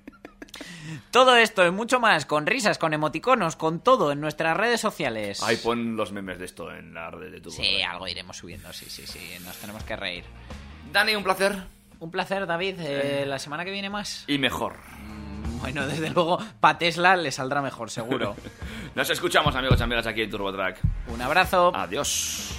Todo esto y mucho más, con risas, con emoticonos, con todo en nuestras redes sociales. Ahí pon los memes de esto en la red de tu Sí, algo iremos subiendo, sí, sí, sí, nos tenemos que reír. Dani, un placer. Un placer, David. Eh, la semana que viene más. Y mejor. Bueno, desde luego, para Tesla le saldrá mejor, seguro. <laughs> Nos escuchamos, amigos y amigas, aquí en TurboTrack. Un abrazo. Adiós.